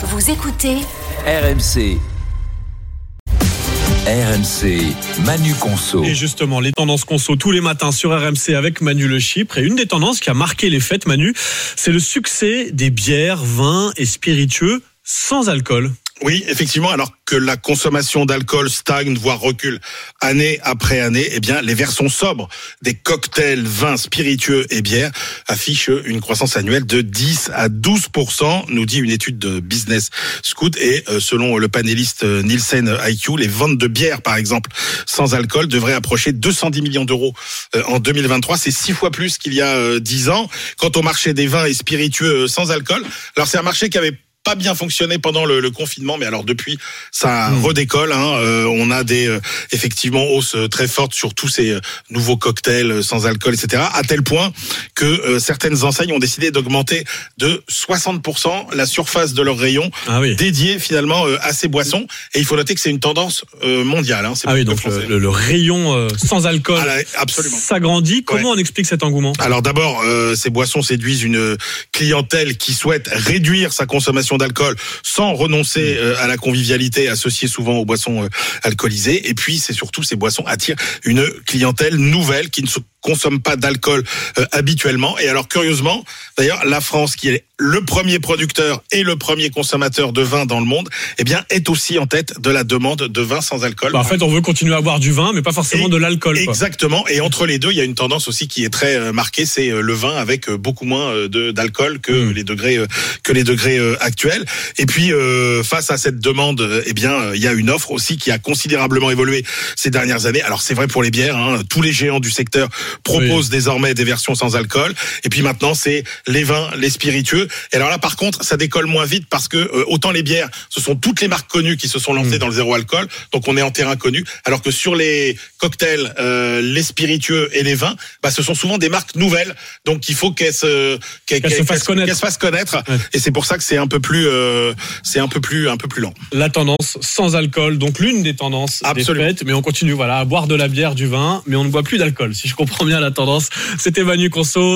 Vous écoutez RMC. RMC, Manu Conso. Et justement, les tendances conso tous les matins sur RMC avec Manu Le Chypre. Et une des tendances qui a marqué les fêtes, Manu, c'est le succès des bières, vins et spiritueux sans alcool. Oui, effectivement, alors que la consommation d'alcool stagne, voire recule année après année, eh bien, les versions sobres des cocktails, vins, spiritueux et bières affichent une croissance annuelle de 10 à 12% nous dit une étude de Business Scout. Et euh, selon le panéliste euh, Nielsen IQ, les ventes de bières, par exemple, sans alcool, devraient approcher 210 millions d'euros euh, en 2023. C'est six fois plus qu'il y a dix ans. Quant au marché des vins et spiritueux sans alcool, alors c'est un marché qui avait pas bien fonctionné pendant le, le, confinement, mais alors depuis ça mmh. redécolle. Hein. Euh, on a des euh, effectivement hausses euh, très fortes sur tous ces euh, nouveaux cocktails sans alcool, etc. À tel point que certaines enseignes ont décidé d'augmenter de 60% la surface de leur rayon ah oui. dédié finalement à ces boissons. Et il faut noter que c'est une tendance mondiale. Hein. Ah oui, donc le, le, rayon sans alcool ah, s'agrandit. Comment ouais. on explique cet engouement? Alors d'abord, ces boissons séduisent une clientèle qui souhaite réduire sa consommation d'alcool sans renoncer euh, à la convivialité associée souvent aux boissons euh, alcoolisées. Et puis, c'est surtout ces boissons attirent une clientèle nouvelle qui ne se consomme pas d'alcool euh, habituellement. Et alors, curieusement, d'ailleurs, la France, qui est le premier producteur et le premier consommateur de vin dans le monde, eh bien, est aussi en tête de la demande de vin sans alcool. Bah en fait, on veut continuer à boire du vin, mais pas forcément et, de l'alcool. Exactement. Et entre les deux, il y a une tendance aussi qui est très euh, marquée, c'est euh, le vin avec beaucoup moins d'alcool que mmh. les degrés que les degrés actuels. Et puis, face à cette demande, eh bien, il y a une offre aussi qui a considérablement évolué ces dernières années. Alors, c'est vrai pour les bières. Hein, tous les géants du secteur proposent oui. désormais des versions sans alcool. Et puis maintenant, c'est les vins, les spiritueux. Et alors là, par contre, ça décolle moins vite parce que euh, autant les bières, ce sont toutes les marques connues qui se sont lancées mmh. dans le zéro alcool, donc on est en terrain connu. Alors que sur les cocktails, euh, les spiritueux et les vins, bah, ce sont souvent des marques nouvelles, donc il faut qu'elles se, qu qu se, fassent connaître. Qu se fassent connaître. Ouais. Et c'est pour ça que c'est un peu plus, euh, c'est un peu plus, un peu plus lent. La tendance sans alcool, donc l'une des tendances Absolument. des fêtes, mais on continue voilà à boire de la bière, du vin, mais on ne boit plus d'alcool. Si je comprends bien la tendance, c'était Manu Conso.